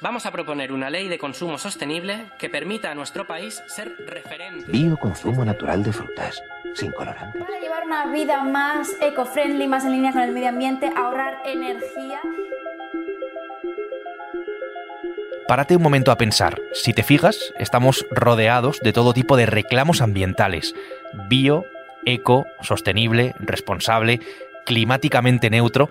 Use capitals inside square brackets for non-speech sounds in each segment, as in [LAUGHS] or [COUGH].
vamos a proponer una ley de consumo sostenible que permita a nuestro país ser referente. Bioconsumo natural de frutas, sin colorantes. Para llevar una vida más eco-friendly, más en línea con el medio ambiente, ahorrar energía. Párate un momento a pensar. Si te fijas, estamos rodeados de todo tipo de reclamos ambientales. Bio, eco, sostenible, responsable, climáticamente neutro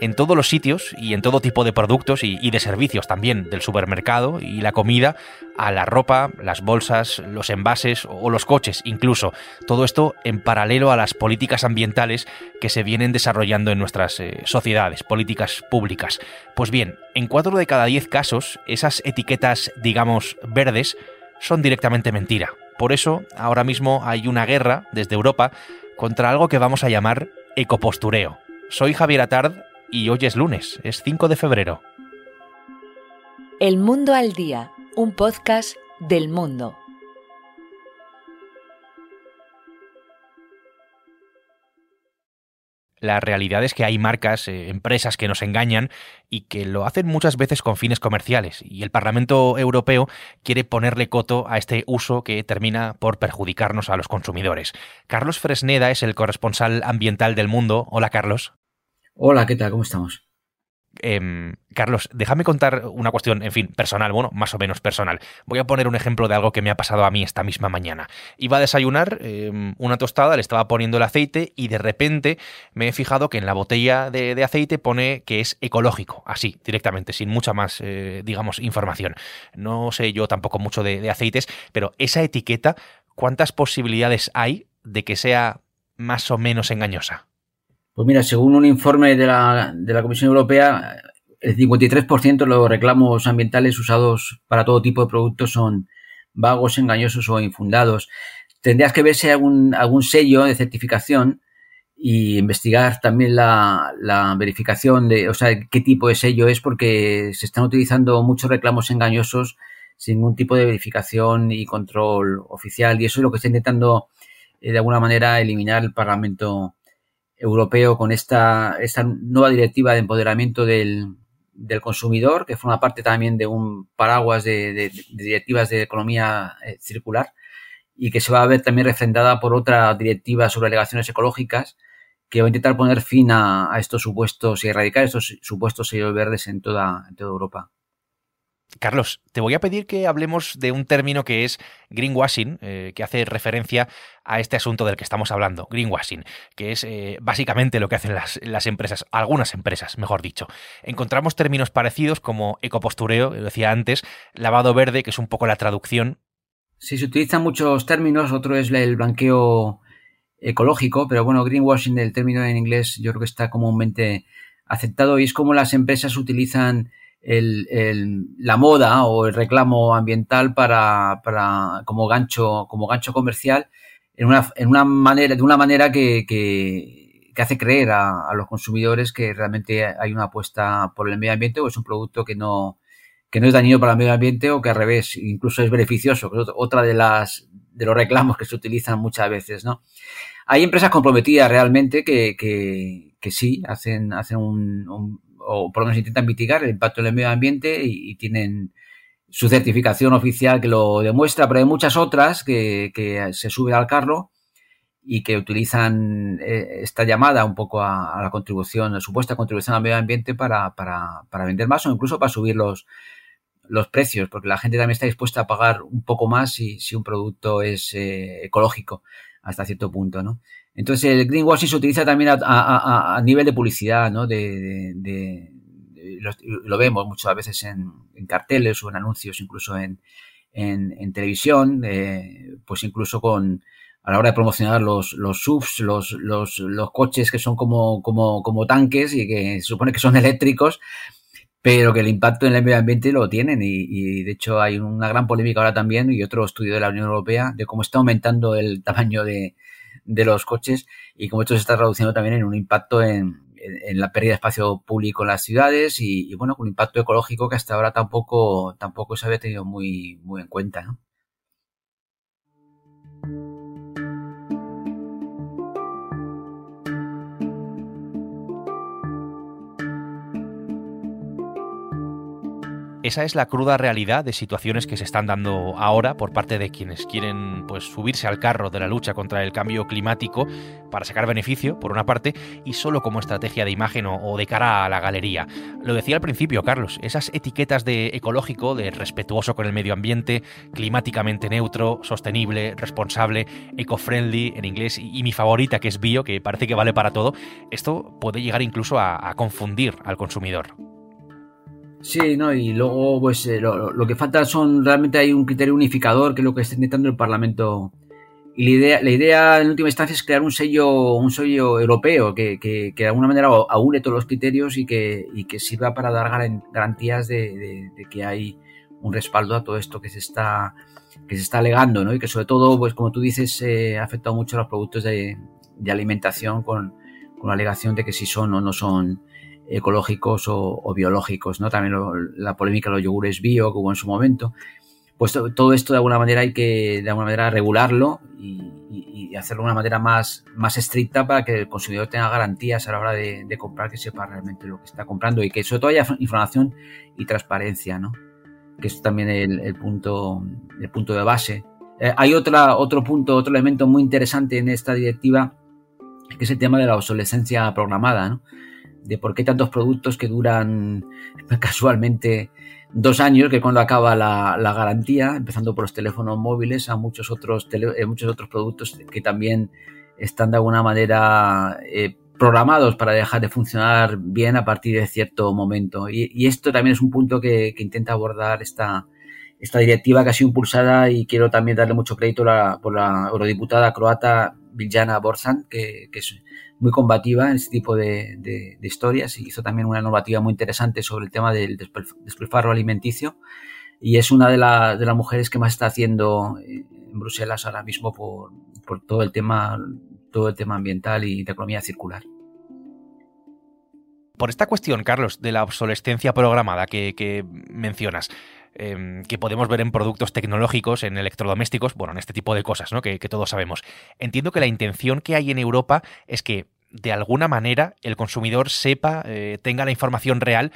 en todos los sitios y en todo tipo de productos y, de servicios también, del supermercado y la comida, a la ropa, las bolsas, los envases o los coches incluso. Todo esto en paralelo a las políticas ambientales que se vienen desarrollando en nuestras eh, sociedades, políticas públicas. Pues bien, en cuatro de cada diez casos, esas etiquetas, digamos, verdes, son directamente mentira. Por eso, ahora mismo hay una guerra desde Europa contra algo que vamos a llamar ecopostureo. Soy Javier Atard y hoy es lunes, es 5 de febrero. El Mundo al Día, un podcast del mundo. La realidad es que hay marcas, eh, empresas que nos engañan y que lo hacen muchas veces con fines comerciales. Y el Parlamento Europeo quiere ponerle coto a este uso que termina por perjudicarnos a los consumidores. Carlos Fresneda es el corresponsal ambiental del mundo. Hola, Carlos. Hola, ¿qué tal? ¿Cómo estamos? Em, Carlos, déjame contar una cuestión, en fin, personal, bueno, más o menos personal. Voy a poner un ejemplo de algo que me ha pasado a mí esta misma mañana. Iba a desayunar em, una tostada, le estaba poniendo el aceite y de repente me he fijado que en la botella de, aceite pone que es ecológico, así, directamente, sin mucha más, eh, digamos, información. No sé yo tampoco mucho de, de aceites, pero esa etiqueta, ¿cuántas posibilidades hay de que sea más o menos engañosa? Pues mira, según un informe de la, de la Comisión Europea, el 53% de los reclamos ambientales usados para todo tipo de productos son vagos, engañosos o infundados. Tendrías que ver si hay algún, algún sello de certificación y investigar también la, la, verificación de, o sea, qué tipo de sello es, porque se están utilizando muchos reclamos engañosos sin ningún tipo de verificación y control oficial. Y eso es lo que está intentando, eh, de alguna manera, eliminar el Parlamento europeo con esta, esta nueva directiva de empoderamiento del, del, consumidor, que forma parte también de un paraguas de, directivas de economía eh, circular y que se va a ver también refrendada por otra directiva sobre alegaciones ecológicas que va a intentar poner fin a, estos supuestos y erradicar estos supuestos sellos verdes en toda, en toda Europa. Carlos, te voy a pedir que hablemos de un término que es greenwashing, eh, que hace referencia a este asunto del que estamos hablando, greenwashing, que es eh, básicamente lo que hacen las, las, empresas, algunas empresas, mejor dicho. Encontramos términos parecidos como ecopostureo, lo decía antes, lavado verde, que es un poco la traducción. Sí, se utilizan muchos términos, otro es el blanqueo ecológico, pero bueno, greenwashing, el término en inglés, yo creo que está comúnmente aceptado y es como las empresas utilizan el, la moda o el reclamo ambiental para, para, como gancho, como gancho comercial en una, en una manera, de una manera que, que, que hace creer a, a, los consumidores que realmente hay una apuesta por el medio ambiente o es un producto que no, que no es dañino para el medio ambiente o que al revés, incluso es beneficioso, que es otra de las de los reclamos que se utilizan muchas veces, ¿no? Hay empresas comprometidas realmente que, que, que sí hacen, hacen un o por lo menos intentan mitigar el impacto en el medio ambiente y, tienen su certificación oficial que lo demuestra, pero hay muchas otras que, se suben al carro y que utilizan eh, esta llamada un poco a, la contribución, la supuesta contribución al medio ambiente para, para, para vender más o incluso para subir los, los precios, porque la gente también está dispuesta a pagar un poco más si, si un producto es eh, ecológico hasta cierto punto, ¿no? Entonces el greenwashing se utiliza también a, nivel de publicidad, ¿no? De, lo, vemos muchas veces en, carteles o en anuncios, incluso en, en, televisión, eh, pues incluso con a la hora de promocionar los, los subs, los, los, los coches que son como, como, como tanques y que se supone que son [LAUGHS] eléctricos, pero que el impacto en el medio ambiente lo tienen y, y, de hecho hay una gran polémica ahora también y otro estudio de la Unión Europea de cómo está aumentando el tamaño de, de los coches y como esto se está reduciendo también en un impacto en, la pérdida de espacio público en las ciudades y, bueno, con un impacto ecológico que hasta ahora tampoco, tampoco se había tenido muy, muy en cuenta. ¿no? Esa es la cruda realidad de situaciones que se están dando ahora por parte de quienes quieren pues, subirse al carro de la lucha contra el cambio climático para sacar beneficio, por una parte, y solo como estrategia de imagen o, de cara a la galería. Lo decía al principio, Carlos, esas etiquetas de ecológico, de respetuoso con el medio ambiente, climáticamente neutro, sostenible, responsable, eco-friendly en inglés, y, mi favorita que es bio, que parece que vale para todo, esto puede llegar incluso a confundir al consumidor. Sí, ¿no? Y luego, pues eh, lo, que falta son, realmente hay un criterio unificador, que es lo que está intentando el Parlamento. Y la idea, la idea en última instancia es crear un sello, un sello europeo que, que, que de alguna manera aúne todos los criterios y que, y que sirva para dar garantías de, de, que hay un respaldo a todo esto que se está, que se está alegando, ¿no? Y que sobre todo, pues como tú dices, eh, ha afectado mucho a los productos de, de alimentación con, con la alegación de que si son o no son ecológicos o, biológicos, ¿no? También la polémica de los yogures bio que hubo en su momento. Pues todo esto de alguna manera hay que de alguna manera regularlo y, hacerlo de una manera más, más estricta para que el consumidor tenga garantías a la hora de, comprar, que sepa realmente lo que está comprando y que sobre todo haya información y transparencia, ¿no? Que es también el, punto, el punto de base. Eh, hay otra, otro punto, otro elemento muy interesante en esta directiva, que es el tema de la obsolescencia programada, ¿no? De por qué tantos productos que duran [LAUGHS] casualmente dos años, que cuando acaba la, garantía, empezando por los teléfonos móviles, a muchos otros, eh, muchos otros productos que también están de alguna manera eh, programados para dejar de funcionar bien a partir de cierto momento. Y, esto también es un punto que, intenta abordar esta, esta directiva que ha sido impulsada y quiero también darle mucho crédito por la eurodiputada croata Biljana Borzan, que, es muy combativa en este tipo de, historias y hizo también una normativa muy interesante sobre el tema del despilfarro alimenticio y es una de, de, las mujeres que más está haciendo en Bruselas ahora mismo por, todo el tema todo el tema ambiental y de economía circular. Por esta cuestión, Carlos, de la obsolescencia programada que, mencionas, em, que podemos ver en productos tecnológicos, en electrodomésticos, bueno, en este tipo de cosas, ¿no? Que, todos sabemos. Entiendo que la intención que hay en Europa es que, de alguna manera, el consumidor sepa, eh, tenga la información real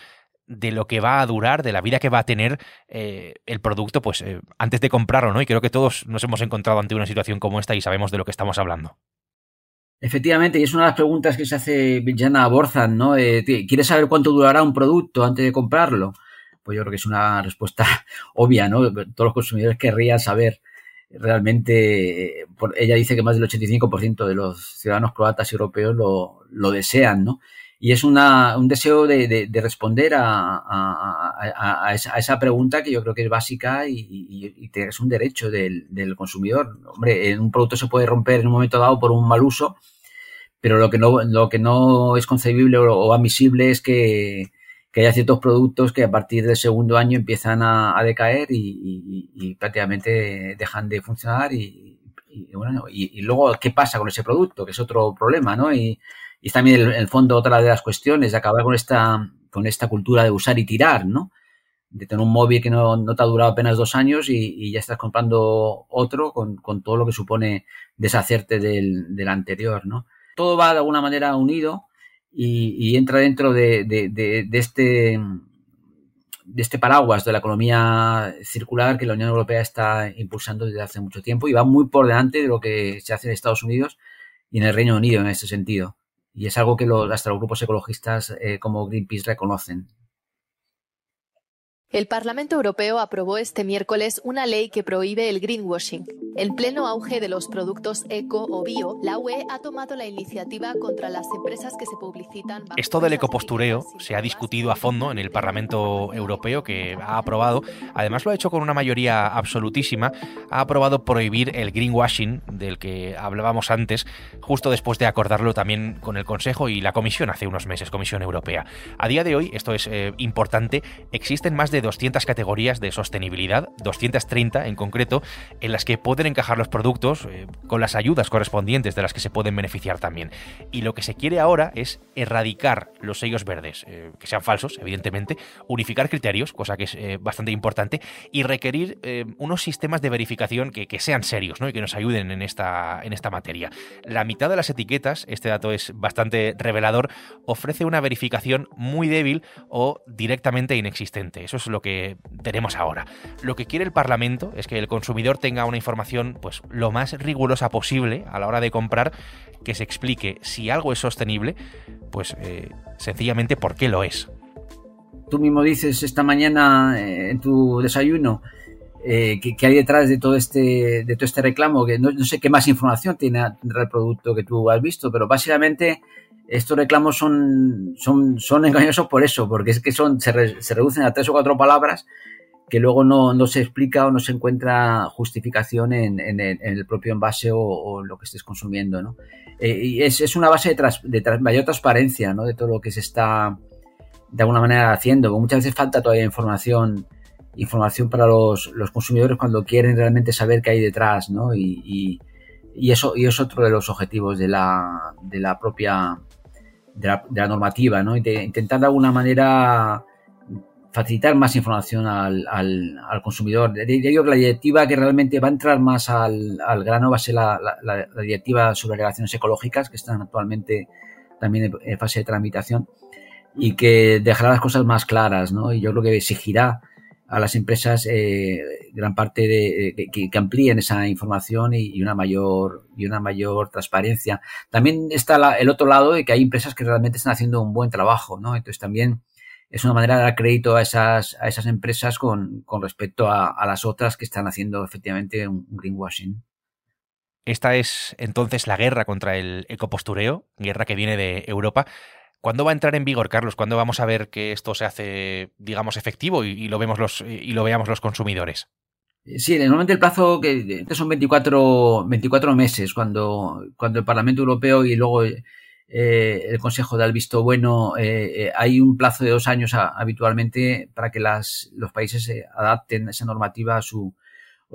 de lo que va a durar, de la vida que va a tener eh, el producto, pues eh, antes de comprarlo, ¿no? Y creo que todos nos hemos encontrado ante una situación como esta y sabemos de lo que estamos hablando. Efectivamente, y es una de las preguntas que se hace Villana Borzan, ¿no? Eh, ¿Quieres saber cuánto durará un producto antes de comprarlo? Pues yo creo que es una respuesta [LAUGHS] obvia, ¿no? Todos los consumidores querrían saber realmente, ella dice que más del 85% de los ciudadanos croatas y europeos lo, lo desean, ¿no? Y es una, un deseo de, de, responder a, a, a, esa, pregunta que yo creo que es básica y, es un derecho del, del, consumidor. Hombre, un producto se puede romper en un momento dado por un mal uso, pero lo que no, lo que no es concebible o, admisible es que, haya ciertos productos que a partir del segundo año empiezan a, decaer y, prácticamente dejan de funcionar y, bueno, y, luego qué pasa con ese producto, que es otro problema, ¿no? Y, también en el fondo otra de las cuestiones de acabar con esta, con esta cultura de usar y tirar, ¿no? De tener un móvil que no, te ha durado apenas dos años y, ya estás comprando otro con, todo lo que supone deshacerte del, del anterior, ¿no? todo va de alguna manera unido y, entra dentro de, este de este paraguas de la economía circular que la Unión Europea está impulsando desde hace mucho tiempo y va muy por delante de lo que se hace en Estados Unidos y en el Reino Unido en este sentido. Y es algo que los, hasta los grupos ecologistas eh, como Greenpeace reconocen. El Parlamento Europeo aprobó este miércoles una ley que prohíbe el greenwashing. En pleno auge de los productos eco o bio, la UE ha tomado la iniciativa contra las empresas que se publicitan. Esto del ecopostureo se ha discutido a fondo en el Parlamento Europeo que ha aprobado, además lo ha hecho con una mayoría absolutísima, ha aprobado prohibir el greenwashing del que hablábamos antes, justo después de acordarlo también con el Consejo y la Comisión hace unos meses, Comisión Europea. A día de hoy, esto es eh, importante, existen más de 200 categorías de sostenibilidad, 230 en concreto, en las que pueden encajar los productos eh, con las ayudas correspondientes de las que se pueden beneficiar también. Y lo que se quiere ahora es erradicar los sellos verdes, eh, que sean falsos, evidentemente, unificar criterios, cosa que es eh, bastante importante, y requerir unos sistemas de verificación que, sean serios ¿no? y que nos ayuden en esta, en esta materia. La mitad de las etiquetas, este dato es bastante revelador, ofrece una verificación muy débil o directamente inexistente. Eso es lo que tenemos ahora. Lo que quiere el Parlamento es que el consumidor tenga una información pues lo más rigurosa posible a la hora de comprar, que se explique si algo es sostenible, pues eh, sencillamente por qué lo es. Tú mismo dices esta mañana eh, en tu desayuno eh, que, hay detrás de todo este de todo este reclamo, que no, sé qué más información tiene el producto que tú has visto, pero básicamente estos reclamos son, son, son engañosos por eso, porque es que son, se, reducen a tres o cuatro palabras que luego no, no, se explica o no se encuentra justificación en, en, el propio envase o, lo que estés consumiendo. ¿no? Eh, y es, es, una base de, de mayor transparencia ¿no? de todo lo que se está de alguna manera haciendo. Porque muchas veces falta todavía información información para los, los consumidores cuando quieren realmente saber qué hay detrás, ¿no? Y, y, y, eso y es otro de los objetivos de la, de la propia de la, de la normativa, ¿no? Intentar de alguna manera facilitar más información al, al, al consumidor. Diría que la directiva que realmente va a entrar más al, al grano va a ser la, la, la, directiva sobre relaciones ecológicas, que están actualmente también en fase de tramitación, y que dejará las cosas más claras, ¿no? Y yo creo que exigirá a las empresas eh, gran parte de, que, amplíen esa información y, una mayor y una mayor transparencia. También está el otro lado de que hay empresas que realmente están haciendo un buen trabajo, ¿no? Entonces también es una manera de dar crédito a esas, a esas empresas con, con respecto a, a, las otras que están haciendo efectivamente un greenwashing. Esta es entonces la guerra contra el ecopostureo, guerra que viene de Europa. ¿Cuándo va a entrar en vigor, Carlos? ¿Cuándo vamos a ver que esto se hace, digamos, efectivo y, lo vemos los y lo veamos los consumidores? Sí, normalmente el plazo que son 24, 24 meses cuando, cuando el Parlamento Europeo y luego eh, el Consejo da el visto bueno. Eh, eh, hay un plazo de dos años habitualmente para que los países adapten esa normativa a su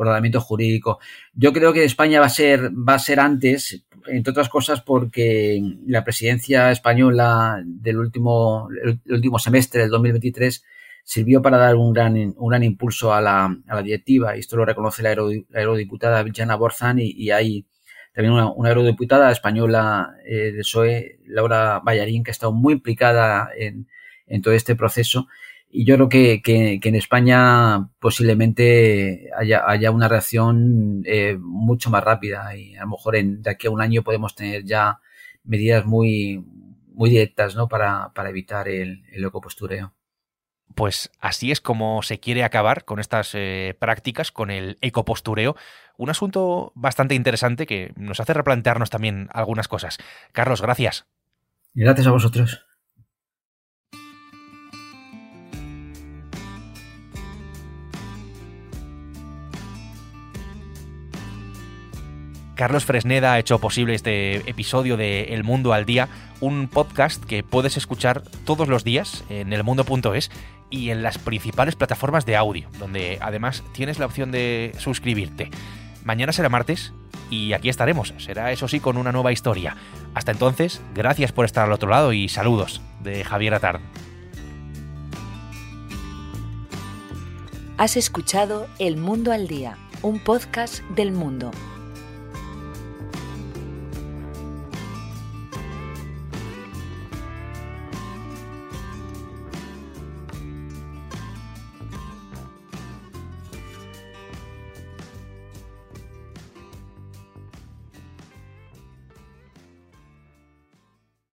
ordenamiento jurídico. Yo creo que España va a ser, va a ser antes, entre otras cosas porque la presidencia española del último, el último semestre del 2023 sirvió para dar un gran, un gran impulso a la, a la directiva. Esto lo reconoce la, aerodiputada Villana Borzán y, hay también una, una aerodiputada española eh, de SOE, Laura Ballarín, que ha estado muy implicada en, en todo este proceso y yo creo que, que, que en España posiblemente haya, haya una reacción eh, mucho más rápida y a lo mejor en, de aquí a un año podemos tener ya medidas muy, muy directas ¿no? para, para evitar el, el ecopostureo. Pues así es como se quiere acabar con estas eh, prácticas, con el ecopostureo. Un asunto bastante interesante que nos hace replantearnos también algunas cosas. Carlos, gracias. Gracias a vosotros. Carlos Fresneda ha hecho posible este episodio de El Mundo al Día, un podcast que puedes escuchar todos los días en elmundo.es y en las principales plataformas de audio, donde además tienes la opción de suscribirte. Mañana será martes y aquí estaremos, será eso sí con una nueva historia. Hasta entonces, gracias por estar al otro lado y saludos de Javier Atard. Has escuchado El Mundo al Día, un podcast del mundo